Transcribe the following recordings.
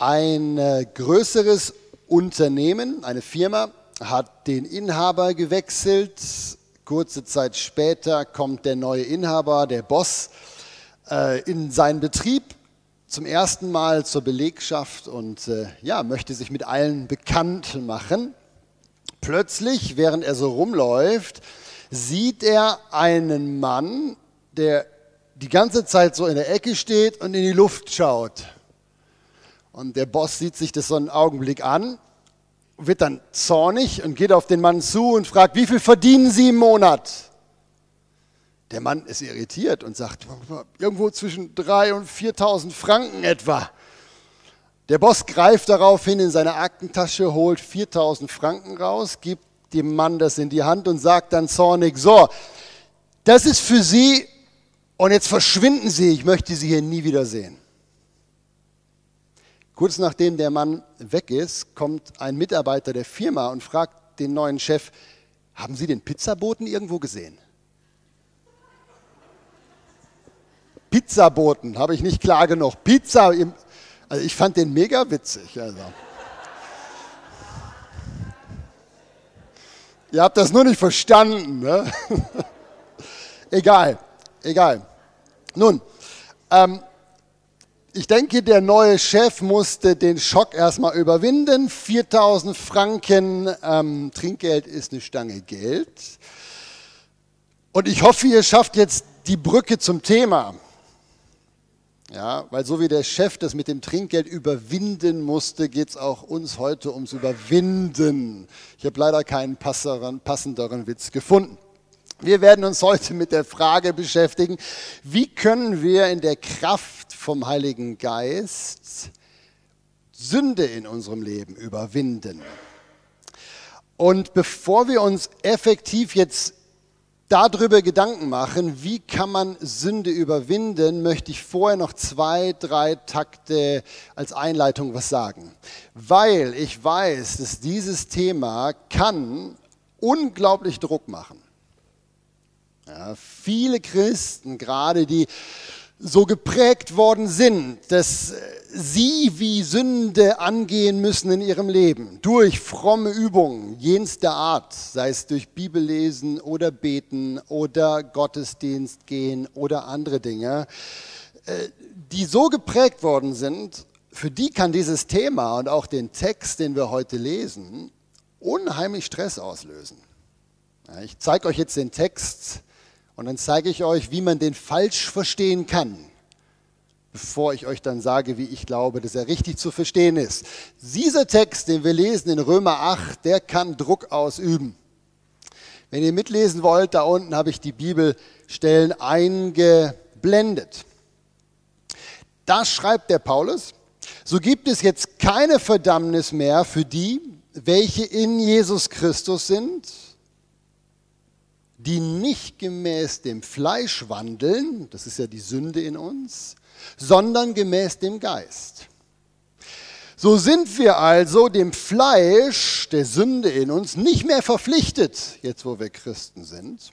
Ein äh, größeres Unternehmen, eine Firma, hat den Inhaber gewechselt. Kurze Zeit später kommt der neue Inhaber, der Boss, äh, in seinen Betrieb zum ersten Mal zur Belegschaft und äh, ja, möchte sich mit allen bekannt machen. Plötzlich, während er so rumläuft, sieht er einen Mann, der die ganze Zeit so in der Ecke steht und in die Luft schaut. Und der Boss sieht sich das so einen Augenblick an, wird dann zornig und geht auf den Mann zu und fragt, wie viel verdienen Sie im Monat? Der Mann ist irritiert und sagt, irgendwo zwischen 3.000 und 4.000 Franken etwa. Der Boss greift daraufhin in seine Aktentasche, holt 4.000 Franken raus, gibt dem Mann das in die Hand und sagt dann zornig, so, das ist für Sie und jetzt verschwinden Sie, ich möchte Sie hier nie wieder sehen. Kurz nachdem der Mann weg ist, kommt ein Mitarbeiter der Firma und fragt den neuen Chef, haben Sie den Pizzaboten irgendwo gesehen? Pizzaboten, habe ich nicht klar genug. Pizza, im, also ich fand den mega witzig. Also. Ihr habt das nur nicht verstanden. Ne? egal, egal. Nun, ähm, ich denke, der neue Chef musste den Schock erstmal überwinden. 4000 Franken ähm, Trinkgeld ist eine Stange Geld. Und ich hoffe, ihr schafft jetzt die Brücke zum Thema. Ja, weil so wie der Chef das mit dem Trinkgeld überwinden musste, geht es auch uns heute ums Überwinden. Ich habe leider keinen passenderen Witz gefunden. Wir werden uns heute mit der Frage beschäftigen, wie können wir in der Kraft vom Heiligen Geist Sünde in unserem Leben überwinden. Und bevor wir uns effektiv jetzt darüber Gedanken machen, wie kann man Sünde überwinden, möchte ich vorher noch zwei, drei Takte als Einleitung was sagen. Weil ich weiß, dass dieses Thema kann unglaublich Druck machen. Ja, viele Christen, gerade die so geprägt worden sind, dass sie wie Sünde angehen müssen in ihrem Leben, durch fromme Übungen jenster Art, sei es durch Bibellesen oder Beten oder Gottesdienst gehen oder andere Dinge, äh, die so geprägt worden sind, für die kann dieses Thema und auch den Text, den wir heute lesen, unheimlich Stress auslösen. Ich zeige euch jetzt den Text und dann zeige ich euch, wie man den falsch verstehen kann, bevor ich euch dann sage, wie ich glaube, dass er richtig zu verstehen ist. Dieser Text, den wir lesen in Römer 8, der kann Druck ausüben. Wenn ihr mitlesen wollt, da unten habe ich die Bibelstellen eingeblendet. Da schreibt der Paulus, so gibt es jetzt keine Verdammnis mehr für die, welche in Jesus Christus sind, die nicht gemäß dem Fleisch wandeln, das ist ja die Sünde in uns, sondern gemäß dem Geist. So sind wir also dem Fleisch der Sünde in uns nicht mehr verpflichtet, jetzt wo wir Christen sind.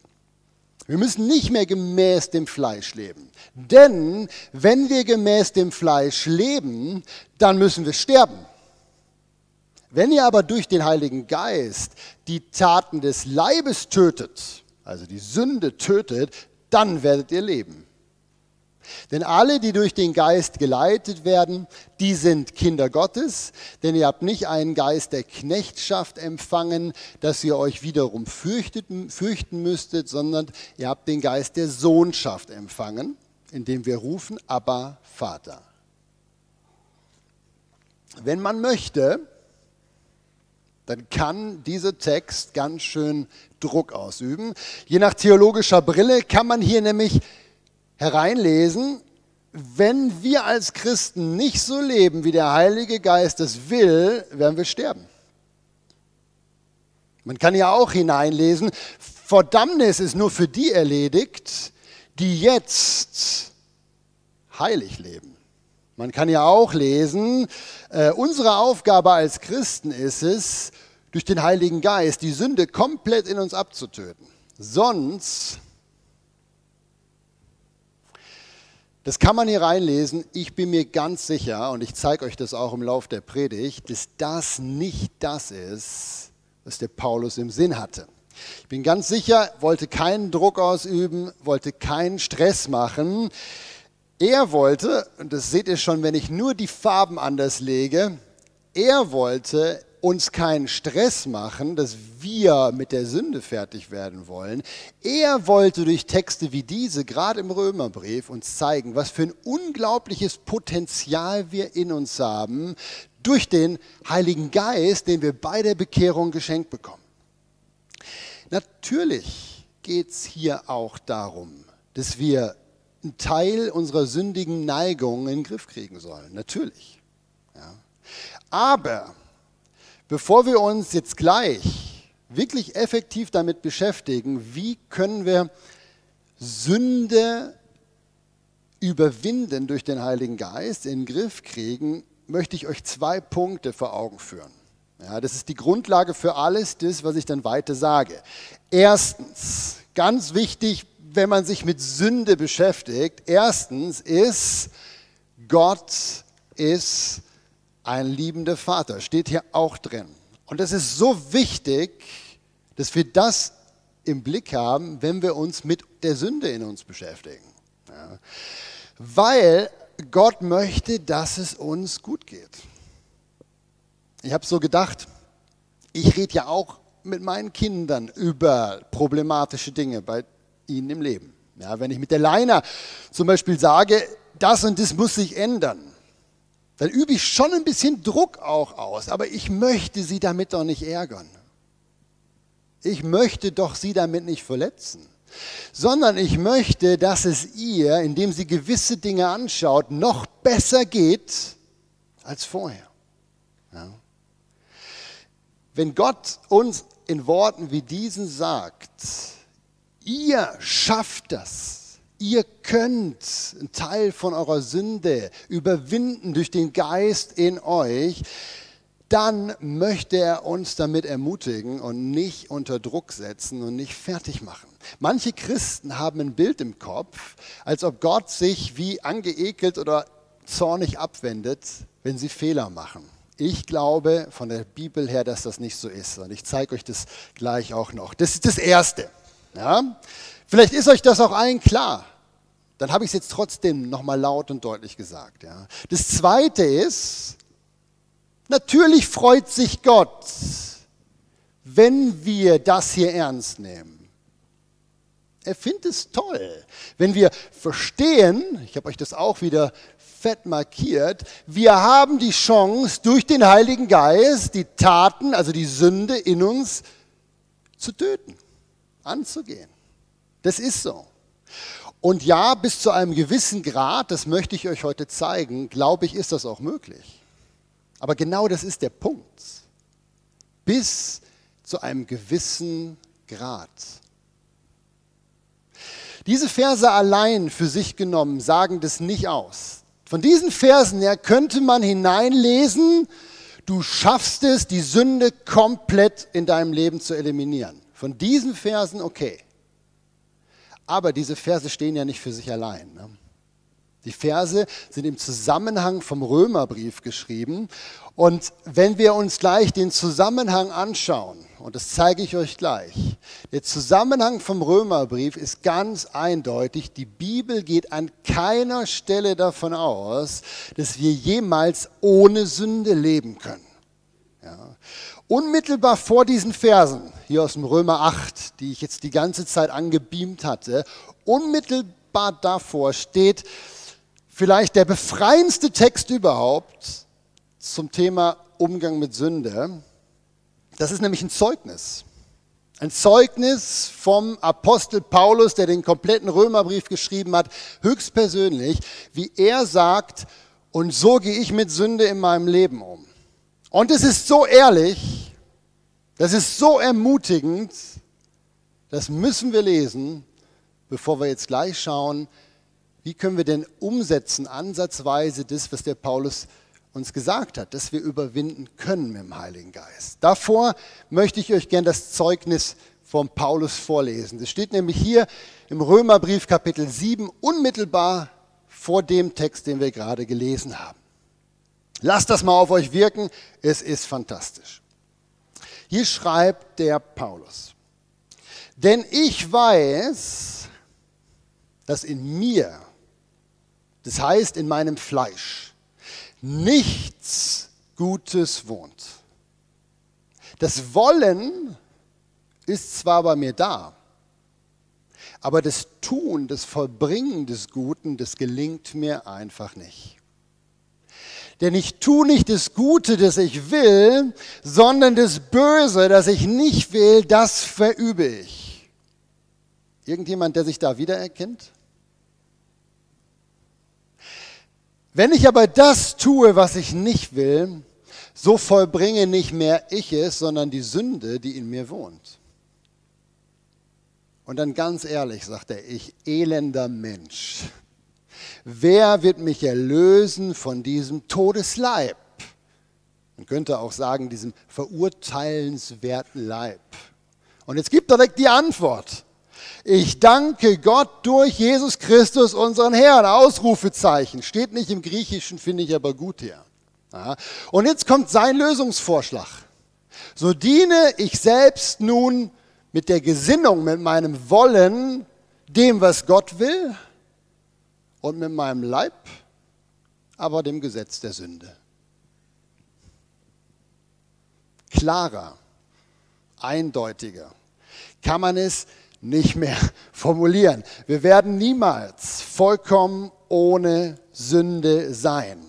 Wir müssen nicht mehr gemäß dem Fleisch leben. Denn wenn wir gemäß dem Fleisch leben, dann müssen wir sterben. Wenn ihr aber durch den Heiligen Geist die Taten des Leibes tötet, also die Sünde tötet, dann werdet ihr leben. Denn alle, die durch den Geist geleitet werden, die sind Kinder Gottes, denn ihr habt nicht einen Geist der Knechtschaft empfangen, dass ihr euch wiederum fürchtet, fürchten müsstet, sondern ihr habt den Geist der Sohnschaft empfangen, indem wir rufen, aber Vater. Wenn man möchte, dann kann dieser Text ganz schön Druck ausüben. Je nach theologischer Brille kann man hier nämlich hereinlesen, wenn wir als Christen nicht so leben, wie der Heilige Geist es will, werden wir sterben. Man kann ja auch hineinlesen, Verdammnis ist nur für die erledigt, die jetzt heilig leben. Man kann ja auch lesen, äh, unsere Aufgabe als Christen ist es, durch den Heiligen Geist die Sünde komplett in uns abzutöten. Sonst, Das kann man hier reinlesen. Ich bin mir ganz sicher, und ich zeige euch das auch im Lauf der Predigt, dass das nicht das ist, was der Paulus im Sinn hatte. Ich bin ganz sicher, wollte keinen Druck ausüben, wollte keinen Stress machen. Er wollte, und das seht ihr schon, wenn ich nur die Farben anders lege, er wollte uns keinen Stress machen, dass wir mit der Sünde fertig werden wollen. Er wollte durch Texte wie diese, gerade im Römerbrief, uns zeigen, was für ein unglaubliches Potenzial wir in uns haben durch den Heiligen Geist, den wir bei der Bekehrung geschenkt bekommen. Natürlich geht es hier auch darum, dass wir einen Teil unserer sündigen Neigungen in den Griff kriegen sollen. Natürlich. Ja. Aber bevor wir uns jetzt gleich wirklich effektiv damit beschäftigen, wie können wir Sünde überwinden durch den Heiligen Geist, in den Griff kriegen, möchte ich euch zwei Punkte vor Augen führen. Ja, das ist die Grundlage für alles das, was ich dann weiter sage. Erstens, ganz wichtig, wenn man sich mit Sünde beschäftigt, erstens ist, Gott ist ein liebender Vater. Steht hier auch drin. Und es ist so wichtig, dass wir das im Blick haben, wenn wir uns mit der Sünde in uns beschäftigen. Ja. Weil Gott möchte, dass es uns gut geht. Ich habe so gedacht, ich rede ja auch mit meinen Kindern über problematische Dinge bei ihnen im Leben. Ja, wenn ich mit der Leiner zum Beispiel sage, das und das muss sich ändern, dann übe ich schon ein bisschen Druck auch aus, aber ich möchte sie damit doch nicht ärgern. Ich möchte doch sie damit nicht verletzen, sondern ich möchte, dass es ihr, indem sie gewisse Dinge anschaut, noch besser geht als vorher. Ja. Wenn Gott uns in Worten wie diesen sagt, ihr schafft das, ihr könnt einen Teil von eurer Sünde überwinden durch den Geist in euch, dann möchte er uns damit ermutigen und nicht unter Druck setzen und nicht fertig machen. Manche Christen haben ein Bild im Kopf, als ob Gott sich wie angeekelt oder zornig abwendet, wenn sie Fehler machen. Ich glaube von der Bibel her, dass das nicht so ist. Und ich zeige euch das gleich auch noch. Das ist das Erste. Ja? Vielleicht ist euch das auch allen klar. Dann habe ich es jetzt trotzdem nochmal laut und deutlich gesagt. Ja? Das Zweite ist, natürlich freut sich Gott, wenn wir das hier ernst nehmen. Er findet es toll, wenn wir verstehen, ich habe euch das auch wieder fett markiert, wir haben die Chance, durch den Heiligen Geist die Taten, also die Sünde in uns zu töten, anzugehen. Das ist so. Und ja, bis zu einem gewissen Grad, das möchte ich euch heute zeigen, glaube ich, ist das auch möglich. Aber genau das ist der Punkt. Bis zu einem gewissen Grad. Diese Verse allein für sich genommen sagen das nicht aus. Von diesen Versen her könnte man hineinlesen, du schaffst es, die Sünde komplett in deinem Leben zu eliminieren. Von diesen Versen okay. Aber diese Verse stehen ja nicht für sich allein. Ne? Die Verse sind im Zusammenhang vom Römerbrief geschrieben. Und wenn wir uns gleich den Zusammenhang anschauen, und das zeige ich euch gleich, der Zusammenhang vom Römerbrief ist ganz eindeutig. Die Bibel geht an keiner Stelle davon aus, dass wir jemals ohne Sünde leben können. Ja. Unmittelbar vor diesen Versen, hier aus dem Römer 8, die ich jetzt die ganze Zeit angebeamt hatte, unmittelbar davor steht, vielleicht der befreiendste Text überhaupt zum Thema Umgang mit Sünde. Das ist nämlich ein Zeugnis. Ein Zeugnis vom Apostel Paulus, der den kompletten Römerbrief geschrieben hat, höchstpersönlich, wie er sagt, und so gehe ich mit Sünde in meinem Leben um. Und es ist so ehrlich, das ist so ermutigend, das müssen wir lesen, bevor wir jetzt gleich schauen, wie können wir denn umsetzen, ansatzweise das, was der Paulus uns gesagt hat, dass wir überwinden können mit dem Heiligen Geist. Davor möchte ich euch gerne das Zeugnis von Paulus vorlesen. Das steht nämlich hier im Römerbrief Kapitel 7 unmittelbar vor dem Text, den wir gerade gelesen haben. Lasst das mal auf euch wirken, es ist fantastisch. Hier schreibt der Paulus, denn ich weiß, dass in mir, das heißt in meinem Fleisch, nichts Gutes wohnt. Das Wollen ist zwar bei mir da, aber das Tun, das Vollbringen des Guten, das gelingt mir einfach nicht. Denn ich tue nicht das Gute, das ich will, sondern das Böse, das ich nicht will, das verübe ich. Irgendjemand, der sich da wiedererkennt? Wenn ich aber das tue, was ich nicht will, so vollbringe nicht mehr ich es, sondern die Sünde, die in mir wohnt. Und dann ganz ehrlich, sagt er, ich elender Mensch. Wer wird mich erlösen von diesem Todesleib? Man könnte auch sagen, diesem verurteilenswerten Leib. Und jetzt gibt er direkt die Antwort. Ich danke Gott durch Jesus Christus, unseren Herrn. Ausrufezeichen. Steht nicht im Griechischen, finde ich aber gut hier. Und jetzt kommt sein Lösungsvorschlag. So diene ich selbst nun mit der Gesinnung, mit meinem Wollen, dem, was Gott will, und mit meinem Leib, aber dem Gesetz der Sünde. Klarer, eindeutiger kann man es nicht mehr formulieren. Wir werden niemals vollkommen ohne Sünde sein.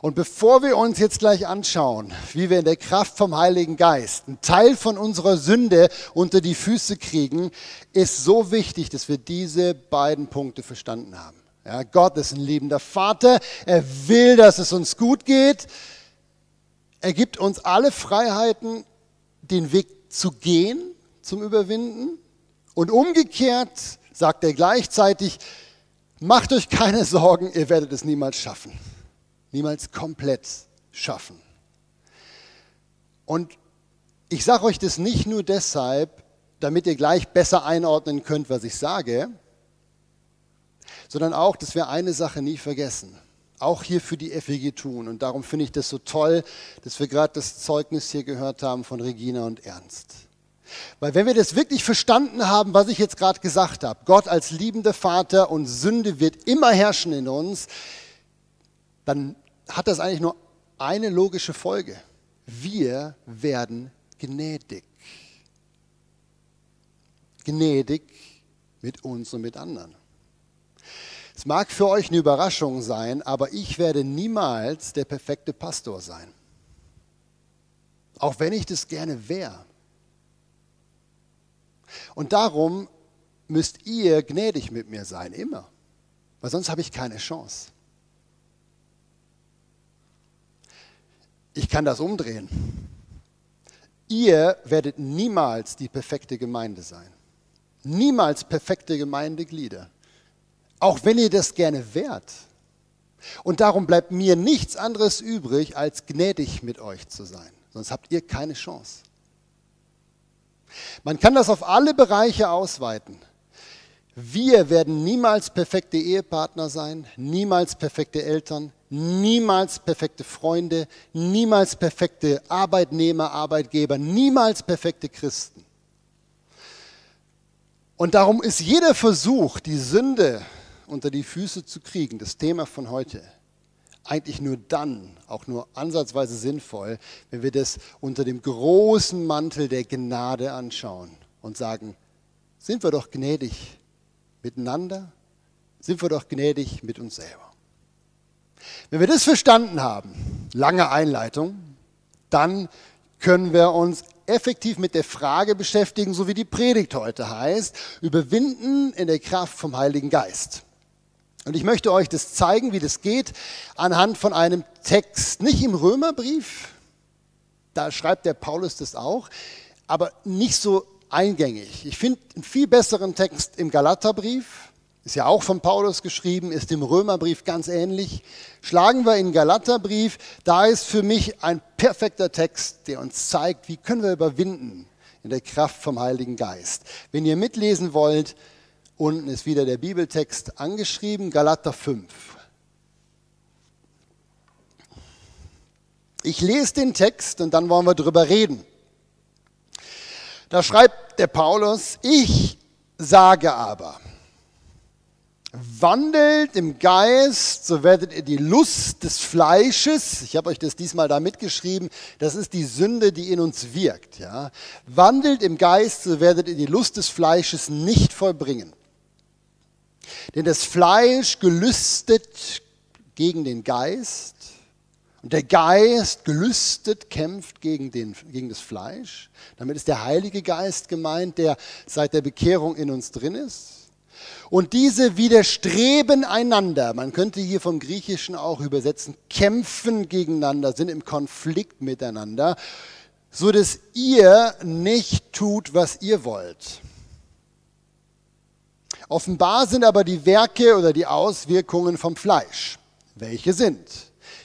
Und bevor wir uns jetzt gleich anschauen, wie wir in der Kraft vom Heiligen Geist einen Teil von unserer Sünde unter die Füße kriegen, ist so wichtig, dass wir diese beiden Punkte verstanden haben. Ja, Gott ist ein liebender Vater. Er will, dass es uns gut geht. Er gibt uns alle Freiheiten, den Weg zu gehen zum Überwinden. Und umgekehrt sagt er gleichzeitig, macht euch keine Sorgen, ihr werdet es niemals schaffen niemals komplett schaffen. Und ich sage euch das nicht nur deshalb, damit ihr gleich besser einordnen könnt, was ich sage, sondern auch, dass wir eine Sache nie vergessen. Auch hier für die FEG tun. Und darum finde ich das so toll, dass wir gerade das Zeugnis hier gehört haben von Regina und Ernst. Weil wenn wir das wirklich verstanden haben, was ich jetzt gerade gesagt habe, Gott als liebender Vater und Sünde wird immer herrschen in uns, dann hat das eigentlich nur eine logische Folge. Wir werden gnädig. Gnädig mit uns und mit anderen. Es mag für euch eine Überraschung sein, aber ich werde niemals der perfekte Pastor sein. Auch wenn ich das gerne wäre. Und darum müsst ihr gnädig mit mir sein, immer. Weil sonst habe ich keine Chance. Ich kann das umdrehen. Ihr werdet niemals die perfekte Gemeinde sein. Niemals perfekte Gemeindeglieder. Auch wenn ihr das gerne wärt. Und darum bleibt mir nichts anderes übrig, als gnädig mit euch zu sein. Sonst habt ihr keine Chance. Man kann das auf alle Bereiche ausweiten. Wir werden niemals perfekte Ehepartner sein, niemals perfekte Eltern, niemals perfekte Freunde, niemals perfekte Arbeitnehmer, Arbeitgeber, niemals perfekte Christen. Und darum ist jeder Versuch, die Sünde unter die Füße zu kriegen, das Thema von heute, eigentlich nur dann, auch nur ansatzweise sinnvoll, wenn wir das unter dem großen Mantel der Gnade anschauen und sagen, sind wir doch gnädig miteinander, sind wir doch gnädig mit uns selber. Wenn wir das verstanden haben, lange Einleitung, dann können wir uns effektiv mit der Frage beschäftigen, so wie die Predigt heute heißt, überwinden in der Kraft vom Heiligen Geist. Und ich möchte euch das zeigen, wie das geht, anhand von einem Text, nicht im Römerbrief, da schreibt der Paulus das auch, aber nicht so eingängig. Ich finde einen viel besseren Text im Galaterbrief, ist ja auch von Paulus geschrieben, ist im Römerbrief ganz ähnlich. Schlagen wir in Galaterbrief, da ist für mich ein perfekter Text, der uns zeigt, wie können wir überwinden in der Kraft vom Heiligen Geist. Wenn ihr mitlesen wollt, Unten ist wieder der Bibeltext angeschrieben, Galater 5. Ich lese den Text und dann wollen wir drüber reden. Da schreibt der Paulus, ich sage aber, wandelt im Geist, so werdet ihr die Lust des Fleisches, ich habe euch das diesmal da mitgeschrieben, das ist die Sünde, die in uns wirkt. Ja? Wandelt im Geist, so werdet ihr die Lust des Fleisches nicht vollbringen. Denn das Fleisch gelüstet gegen den Geist und der Geist gelüstet kämpft gegen, den, gegen das Fleisch. Damit ist der Heilige Geist gemeint, der seit der Bekehrung in uns drin ist. Und diese widerstreben einander. Man könnte hier vom Griechischen auch übersetzen, kämpfen gegeneinander, sind im Konflikt miteinander, so dass ihr nicht tut, was ihr wollt. Offenbar sind aber die Werke oder die Auswirkungen vom Fleisch. Welche sind?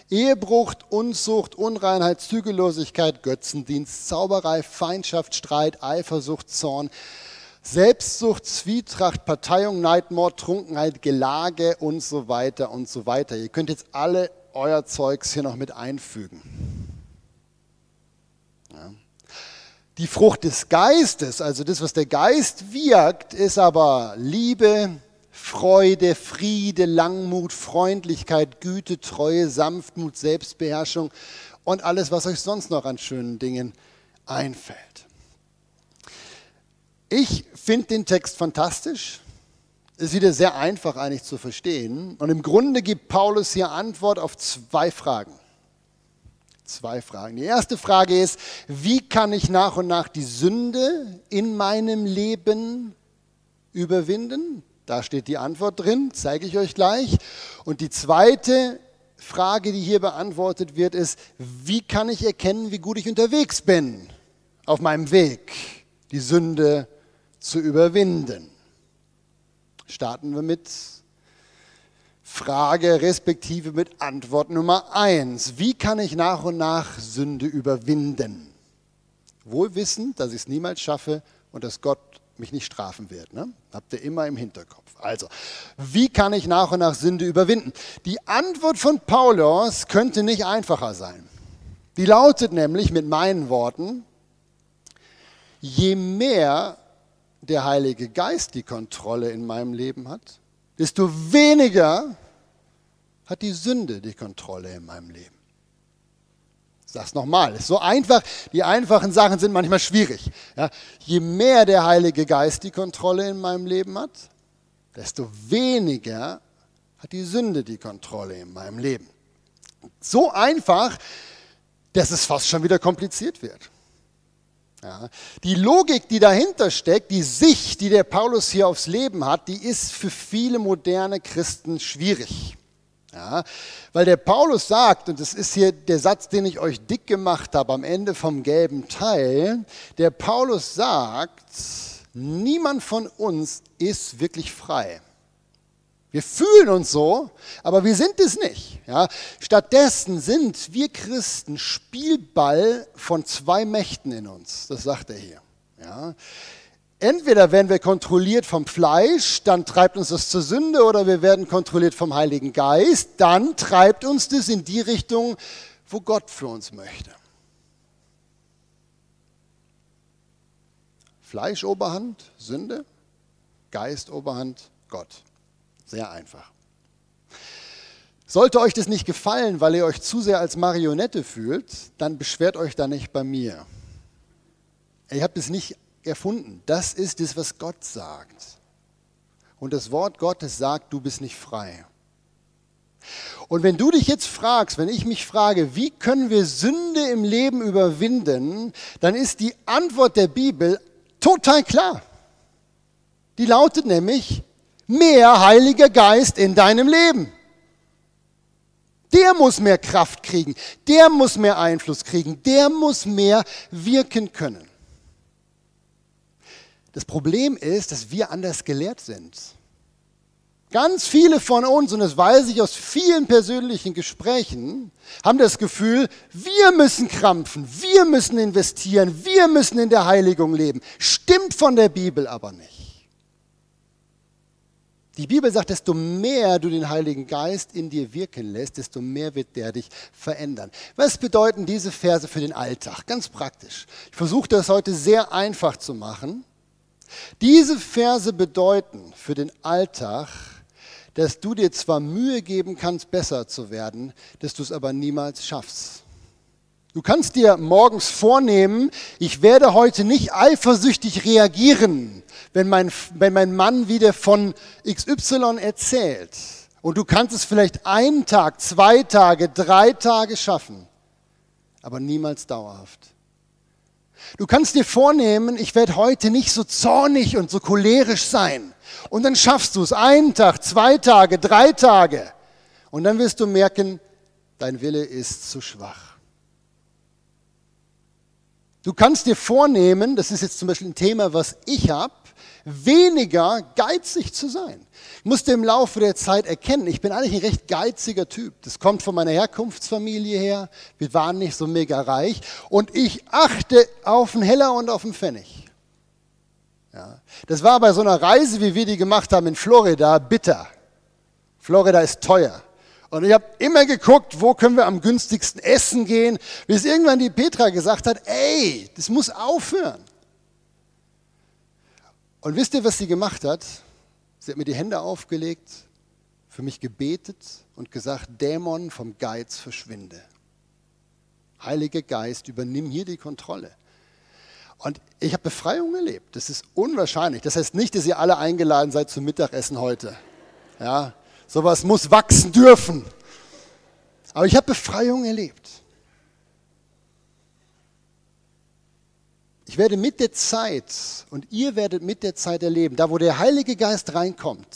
Ehebruch, Unzucht, Unreinheit, Zügellosigkeit, Götzendienst, Zauberei, Feindschaft, Streit, Eifersucht, Zorn, Selbstsucht, Zwietracht, Parteiung, Neid, Mord, Trunkenheit, Gelage und so weiter und so weiter. Ihr könnt jetzt alle euer Zeugs hier noch mit einfügen. Ja. Die Frucht des Geistes, also das, was der Geist wirkt, ist aber Liebe, Freude, Friede, Langmut, Freundlichkeit, Güte, Treue, Sanftmut, Selbstbeherrschung und alles, was euch sonst noch an schönen Dingen einfällt. Ich finde den Text fantastisch. Ist wieder sehr einfach eigentlich zu verstehen. Und im Grunde gibt Paulus hier Antwort auf zwei Fragen. Zwei Fragen. Die erste Frage ist, wie kann ich nach und nach die Sünde in meinem Leben überwinden? Da steht die Antwort drin, zeige ich euch gleich. Und die zweite Frage, die hier beantwortet wird, ist, wie kann ich erkennen, wie gut ich unterwegs bin auf meinem Weg, die Sünde zu überwinden. Starten wir mit Frage respektive mit Antwort Nummer eins. Wie kann ich nach und nach Sünde überwinden? Wohl wissend, dass ich es niemals schaffe und dass Gott mich nicht strafen wird. Ne? Habt ihr immer im Hinterkopf. Also, wie kann ich nach und nach Sünde überwinden? Die Antwort von Paulus könnte nicht einfacher sein. Die lautet nämlich mit meinen Worten, je mehr der Heilige Geist die Kontrolle in meinem Leben hat, desto weniger hat die Sünde die Kontrolle in meinem Leben. Es nochmal, ist so einfach, die einfachen Sachen sind manchmal schwierig. Ja, je mehr der Heilige Geist die Kontrolle in meinem Leben hat, desto weniger hat die Sünde die Kontrolle in meinem Leben. So einfach, dass es fast schon wieder kompliziert wird. Ja. Die Logik, die dahinter steckt, die Sicht, die der Paulus hier aufs Leben hat, die ist für viele moderne Christen schwierig. Ja, weil der Paulus sagt, und das ist hier der Satz, den ich euch dick gemacht habe am Ende vom gelben Teil, der Paulus sagt, niemand von uns ist wirklich frei. Wir fühlen uns so, aber wir sind es nicht. Ja? Stattdessen sind wir Christen Spielball von zwei Mächten in uns. Das sagt er hier. Ja? Entweder werden wir kontrolliert vom Fleisch, dann treibt uns das zur Sünde, oder wir werden kontrolliert vom Heiligen Geist, dann treibt uns das in die Richtung, wo Gott für uns möchte. Fleisch Oberhand, Sünde, Geist Oberhand, Gott. Sehr einfach. Sollte euch das nicht gefallen, weil ihr euch zu sehr als Marionette fühlt, dann beschwert euch da nicht bei mir. Ihr habt es nicht erfunden. Das ist es, was Gott sagt. Und das Wort Gottes sagt, du bist nicht frei. Und wenn du dich jetzt fragst, wenn ich mich frage, wie können wir Sünde im Leben überwinden, dann ist die Antwort der Bibel total klar. Die lautet nämlich, mehr Heiliger Geist in deinem Leben. Der muss mehr Kraft kriegen, der muss mehr Einfluss kriegen, der muss mehr wirken können. Das Problem ist, dass wir anders gelehrt sind. Ganz viele von uns, und das weiß ich aus vielen persönlichen Gesprächen, haben das Gefühl, wir müssen krampfen, wir müssen investieren, wir müssen in der Heiligung leben. Stimmt von der Bibel aber nicht. Die Bibel sagt, desto mehr du den Heiligen Geist in dir wirken lässt, desto mehr wird der dich verändern. Was bedeuten diese Verse für den Alltag? Ganz praktisch. Ich versuche das heute sehr einfach zu machen. Diese Verse bedeuten für den Alltag, dass du dir zwar Mühe geben kannst, besser zu werden, dass du es aber niemals schaffst. Du kannst dir morgens vornehmen, ich werde heute nicht eifersüchtig reagieren wenn mein, wenn mein Mann wieder von XY erzählt und du kannst es vielleicht einen Tag, zwei Tage, drei Tage schaffen, aber niemals dauerhaft. Du kannst dir vornehmen, ich werde heute nicht so zornig und so cholerisch sein. Und dann schaffst du es einen Tag, zwei Tage, drei Tage. Und dann wirst du merken, dein Wille ist zu schwach. Du kannst dir vornehmen, das ist jetzt zum Beispiel ein Thema, was ich habe, weniger geizig zu sein. Ich musste im Laufe der Zeit erkennen, ich bin eigentlich ein recht geiziger Typ. Das kommt von meiner Herkunftsfamilie her. Wir waren nicht so mega reich. Und ich achte auf einen Heller und auf einen Pfennig. Ja. Das war bei so einer Reise, wie wir die gemacht haben in Florida, bitter. Florida ist teuer. Und ich habe immer geguckt, wo können wir am günstigsten essen gehen, bis irgendwann die Petra gesagt hat, ey, das muss aufhören. Und wisst ihr, was sie gemacht hat? Sie hat mir die Hände aufgelegt, für mich gebetet und gesagt, Dämon vom Geiz verschwinde. Heiliger Geist, übernimm hier die Kontrolle. Und ich habe Befreiung erlebt. Das ist unwahrscheinlich. Das heißt nicht, dass ihr alle eingeladen seid zum Mittagessen heute. Ja, sowas muss wachsen dürfen. Aber ich habe Befreiung erlebt. Ich werde mit der Zeit und ihr werdet mit der Zeit erleben, da wo der Heilige Geist reinkommt,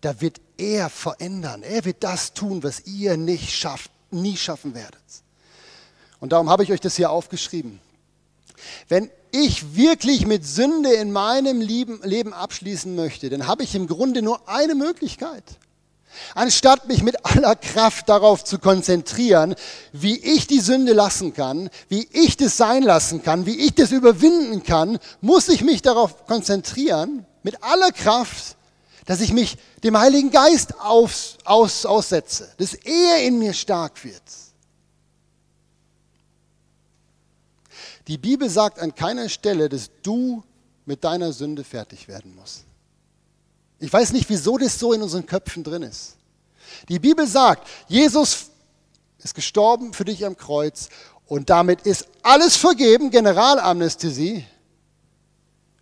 da wird er verändern. Er wird das tun, was ihr nicht schafft, nie schaffen werdet. Und darum habe ich euch das hier aufgeschrieben. Wenn ich wirklich mit Sünde in meinem Leben abschließen möchte, dann habe ich im Grunde nur eine Möglichkeit. Anstatt mich mit aller Kraft darauf zu konzentrieren, wie ich die Sünde lassen kann, wie ich das sein lassen kann, wie ich das überwinden kann, muss ich mich darauf konzentrieren, mit aller Kraft, dass ich mich dem Heiligen Geist aus, aus, aussetze, dass er in mir stark wird. Die Bibel sagt an keiner Stelle, dass du mit deiner Sünde fertig werden musst. Ich weiß nicht, wieso das so in unseren Köpfen drin ist. Die Bibel sagt, Jesus ist gestorben für dich am Kreuz und damit ist alles vergeben, Generalamnestie.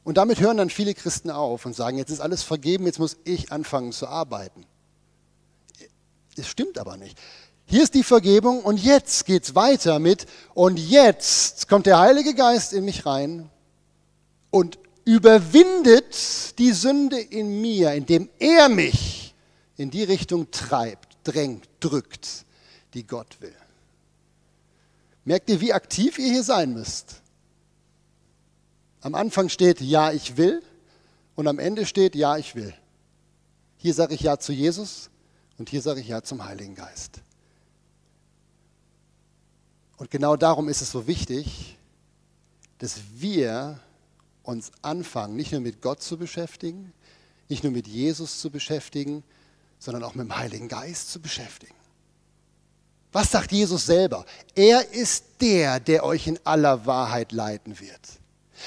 Und damit hören dann viele Christen auf und sagen, jetzt ist alles vergeben, jetzt muss ich anfangen zu arbeiten. Es stimmt aber nicht. Hier ist die Vergebung und jetzt geht es weiter mit und jetzt kommt der Heilige Geist in mich rein und überwindet die Sünde in mir, indem er mich in die Richtung treibt, drängt, drückt, die Gott will. Merkt ihr, wie aktiv ihr hier sein müsst? Am Anfang steht Ja, ich will und am Ende steht Ja, ich will. Hier sage ich Ja zu Jesus und hier sage ich Ja zum Heiligen Geist. Und genau darum ist es so wichtig, dass wir uns anfangen, nicht nur mit Gott zu beschäftigen, nicht nur mit Jesus zu beschäftigen, sondern auch mit dem Heiligen Geist zu beschäftigen. Was sagt Jesus selber? Er ist der, der euch in aller Wahrheit leiten wird.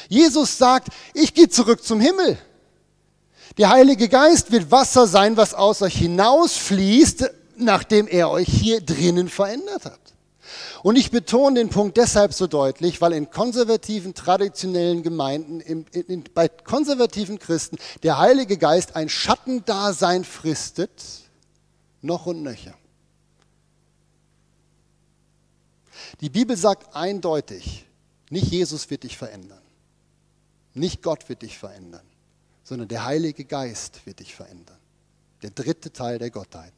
Jesus sagt, ich gehe zurück zum Himmel. Der Heilige Geist wird Wasser sein, was aus euch hinausfließt, nachdem er euch hier drinnen verändert hat. Und ich betone den Punkt deshalb so deutlich, weil in konservativen, traditionellen Gemeinden, in, in, bei konservativen Christen der Heilige Geist ein Schattendasein fristet, noch und nöcher. Die Bibel sagt eindeutig, nicht Jesus wird dich verändern, nicht Gott wird dich verändern, sondern der Heilige Geist wird dich verändern. Der dritte Teil der Gottheit.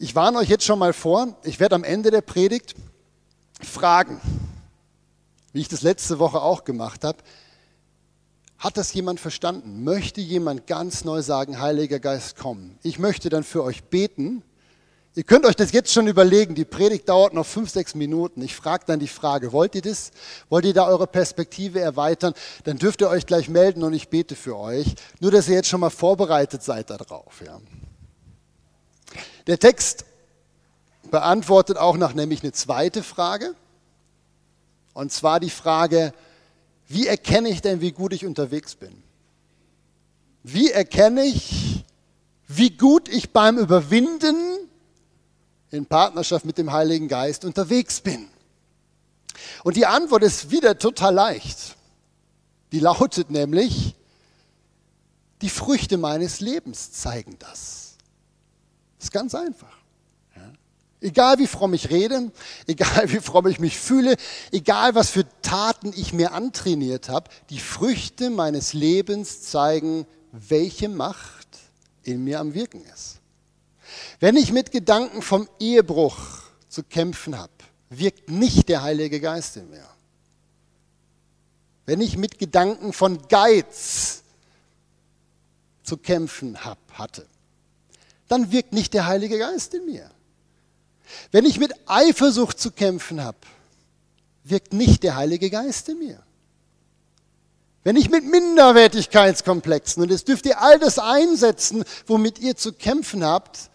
Ich warne euch jetzt schon mal vor, ich werde am Ende der Predigt fragen, wie ich das letzte Woche auch gemacht habe. Hat das jemand verstanden? Möchte jemand ganz neu sagen, Heiliger Geist, komm? Ich möchte dann für euch beten. Ihr könnt euch das jetzt schon überlegen, die Predigt dauert noch fünf, sechs Minuten. Ich frage dann die Frage, wollt ihr das? Wollt ihr da eure Perspektive erweitern? Dann dürft ihr euch gleich melden und ich bete für euch. Nur, dass ihr jetzt schon mal vorbereitet seid darauf. Ja. Der Text beantwortet auch noch nämlich eine zweite Frage. Und zwar die Frage, wie erkenne ich denn, wie gut ich unterwegs bin? Wie erkenne ich, wie gut ich beim Überwinden in Partnerschaft mit dem Heiligen Geist unterwegs bin? Und die Antwort ist wieder total leicht. Die lautet nämlich, die Früchte meines Lebens zeigen das. Das ist ganz einfach. Ja. Egal wie fromm ich rede, egal wie fromm ich mich fühle, egal was für Taten ich mir antrainiert habe, die Früchte meines Lebens zeigen, welche Macht in mir am Wirken ist. Wenn ich mit Gedanken vom Ehebruch zu kämpfen habe, wirkt nicht der Heilige Geist in mir. Wenn ich mit Gedanken von Geiz zu kämpfen hab, hatte, dann wirkt nicht der Heilige Geist in mir. Wenn ich mit Eifersucht zu kämpfen habe, wirkt nicht der Heilige Geist in mir. Wenn ich mit Minderwertigkeitskomplexen, und es dürft ihr all das einsetzen, womit ihr zu kämpfen habt,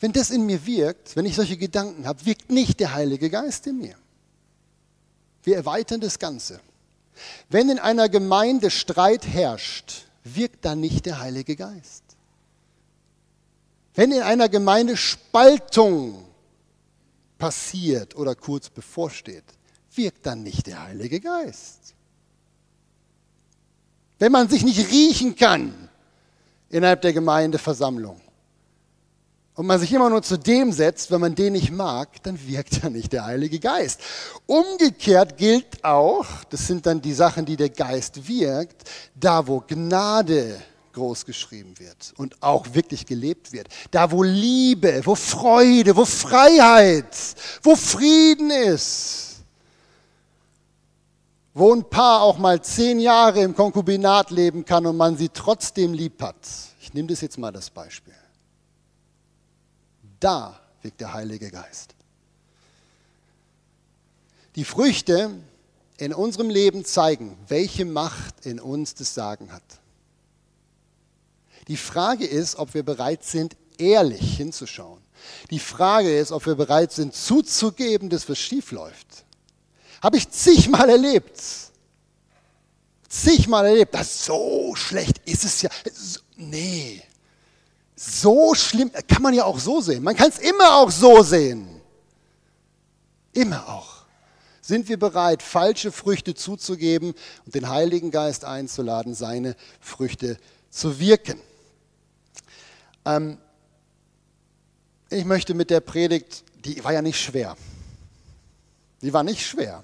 wenn das in mir wirkt, wenn ich solche Gedanken habe, wirkt nicht der Heilige Geist in mir. Wir erweitern das Ganze. Wenn in einer Gemeinde Streit herrscht, wirkt da nicht der Heilige Geist. Wenn in einer Gemeinde Spaltung passiert oder kurz bevorsteht, wirkt dann nicht der Heilige Geist. Wenn man sich nicht riechen kann innerhalb der Gemeindeversammlung, und man sich immer nur zu dem setzt, wenn man den nicht mag, dann wirkt ja nicht der Heilige Geist. Umgekehrt gilt auch, das sind dann die Sachen, die der Geist wirkt, da wo Gnade groß geschrieben wird und auch wirklich gelebt wird. Da wo Liebe, wo Freude, wo Freiheit, wo Frieden ist. Wo ein Paar auch mal zehn Jahre im Konkubinat leben kann und man sie trotzdem lieb hat. Ich nehme das jetzt mal das Beispiel. Da wirkt der Heilige Geist. Die Früchte in unserem Leben zeigen, welche Macht in uns das Sagen hat. Die Frage ist, ob wir bereit sind, ehrlich hinzuschauen. Die Frage ist, ob wir bereit sind, zuzugeben, dass was schief läuft. Habe ich zigmal erlebt. Zigmal erlebt. Das so schlecht ist es ja. Nee. So schlimm, kann man ja auch so sehen. Man kann es immer auch so sehen. Immer auch. Sind wir bereit, falsche Früchte zuzugeben und den Heiligen Geist einzuladen, seine Früchte zu wirken? Ähm, ich möchte mit der Predigt, die war ja nicht schwer. Die war nicht schwer.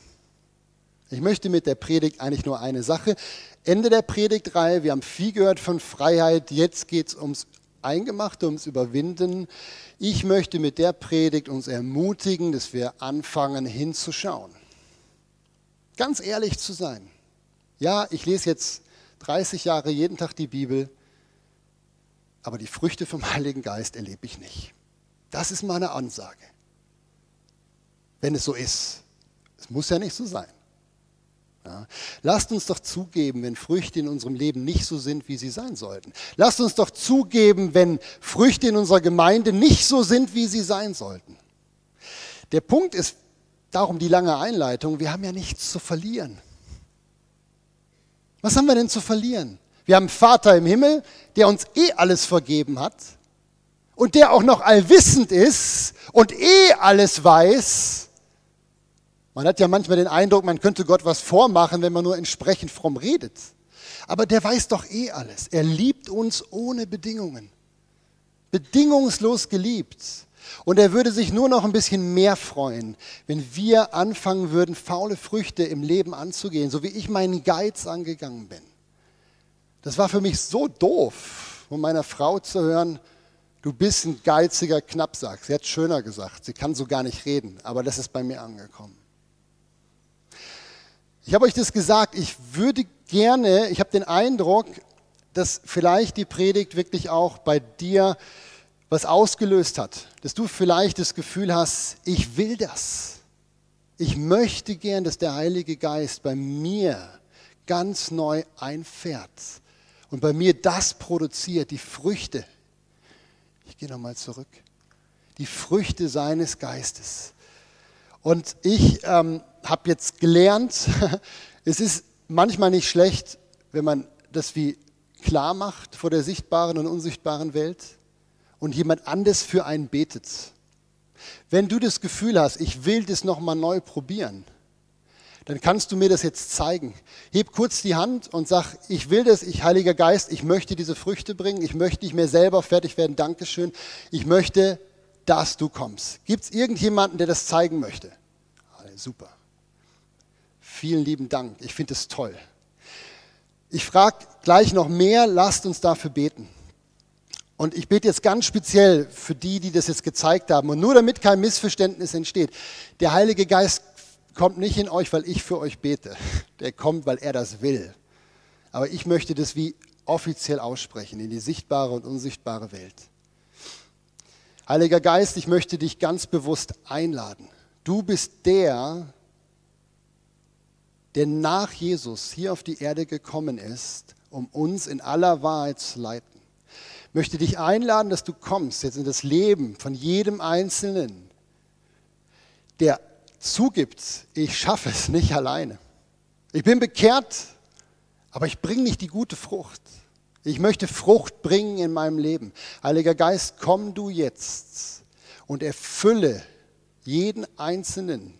Ich möchte mit der Predigt eigentlich nur eine Sache. Ende der Predigtreihe, wir haben viel gehört von Freiheit, jetzt geht es ums Eingemachte, ums Überwinden. Ich möchte mit der Predigt uns ermutigen, dass wir anfangen hinzuschauen. Ganz ehrlich zu sein. Ja, ich lese jetzt 30 Jahre jeden Tag die Bibel, aber die Früchte vom Heiligen Geist erlebe ich nicht. Das ist meine Ansage. Wenn es so ist. Es muss ja nicht so sein. Ja. Lasst uns doch zugeben, wenn Früchte in unserem Leben nicht so sind, wie sie sein sollten. Lasst uns doch zugeben, wenn Früchte in unserer Gemeinde nicht so sind, wie sie sein sollten. Der Punkt ist darum die lange Einleitung, wir haben ja nichts zu verlieren. Was haben wir denn zu verlieren? Wir haben einen Vater im Himmel, der uns eh alles vergeben hat und der auch noch allwissend ist und eh alles weiß man hat ja manchmal den Eindruck, man könnte Gott was vormachen, wenn man nur entsprechend fromm redet. Aber der weiß doch eh alles. Er liebt uns ohne Bedingungen. Bedingungslos geliebt. Und er würde sich nur noch ein bisschen mehr freuen, wenn wir anfangen würden, faule Früchte im Leben anzugehen, so wie ich meinen Geiz angegangen bin. Das war für mich so doof, von meiner Frau zu hören, du bist ein geiziger Knappsack. Sie hat schöner gesagt, sie kann so gar nicht reden, aber das ist bei mir angekommen. Ich habe euch das gesagt, ich würde gerne, ich habe den Eindruck, dass vielleicht die Predigt wirklich auch bei dir was ausgelöst hat, dass du vielleicht das Gefühl hast, ich will das. Ich möchte gern, dass der Heilige Geist bei mir ganz neu einfährt und bei mir das produziert, die Früchte. Ich gehe nochmal zurück. Die Früchte seines Geistes. Und ich ähm, habe jetzt gelernt, es ist manchmal nicht schlecht, wenn man das wie klar macht vor der sichtbaren und unsichtbaren Welt und jemand anders für einen betet. Wenn du das Gefühl hast, ich will das nochmal neu probieren, dann kannst du mir das jetzt zeigen. Heb kurz die Hand und sag, ich will das, ich Heiliger Geist, ich möchte diese Früchte bringen, ich möchte nicht mehr selber fertig werden, Dankeschön. Ich möchte, dass du kommst. Gibt es irgendjemanden, der das zeigen möchte? Super. Vielen lieben Dank, ich finde es toll. Ich frage gleich noch mehr, lasst uns dafür beten. Und ich bete jetzt ganz speziell für die, die das jetzt gezeigt haben. Und nur damit kein Missverständnis entsteht. Der Heilige Geist kommt nicht in euch, weil ich für euch bete. Der kommt, weil er das will. Aber ich möchte das wie offiziell aussprechen in die sichtbare und unsichtbare Welt. Heiliger Geist, ich möchte dich ganz bewusst einladen. Du bist der, der nach Jesus hier auf die Erde gekommen ist, um uns in aller Wahrheit zu leiten möchte dich einladen, dass du kommst jetzt in das Leben von jedem Einzelnen, der zugibt, ich schaffe es nicht alleine. Ich bin bekehrt, aber ich bringe nicht die gute Frucht. Ich möchte Frucht bringen in meinem Leben. Heiliger Geist, komm du jetzt und erfülle jeden Einzelnen,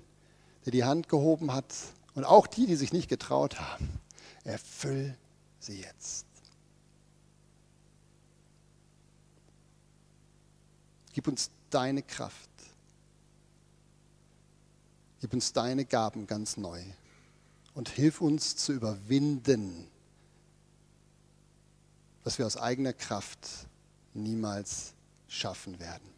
der die Hand gehoben hat und auch die, die sich nicht getraut haben. Erfüll sie jetzt. Gib uns deine Kraft. Gib uns deine Gaben ganz neu und hilf uns zu überwinden, was wir aus eigener Kraft niemals schaffen werden.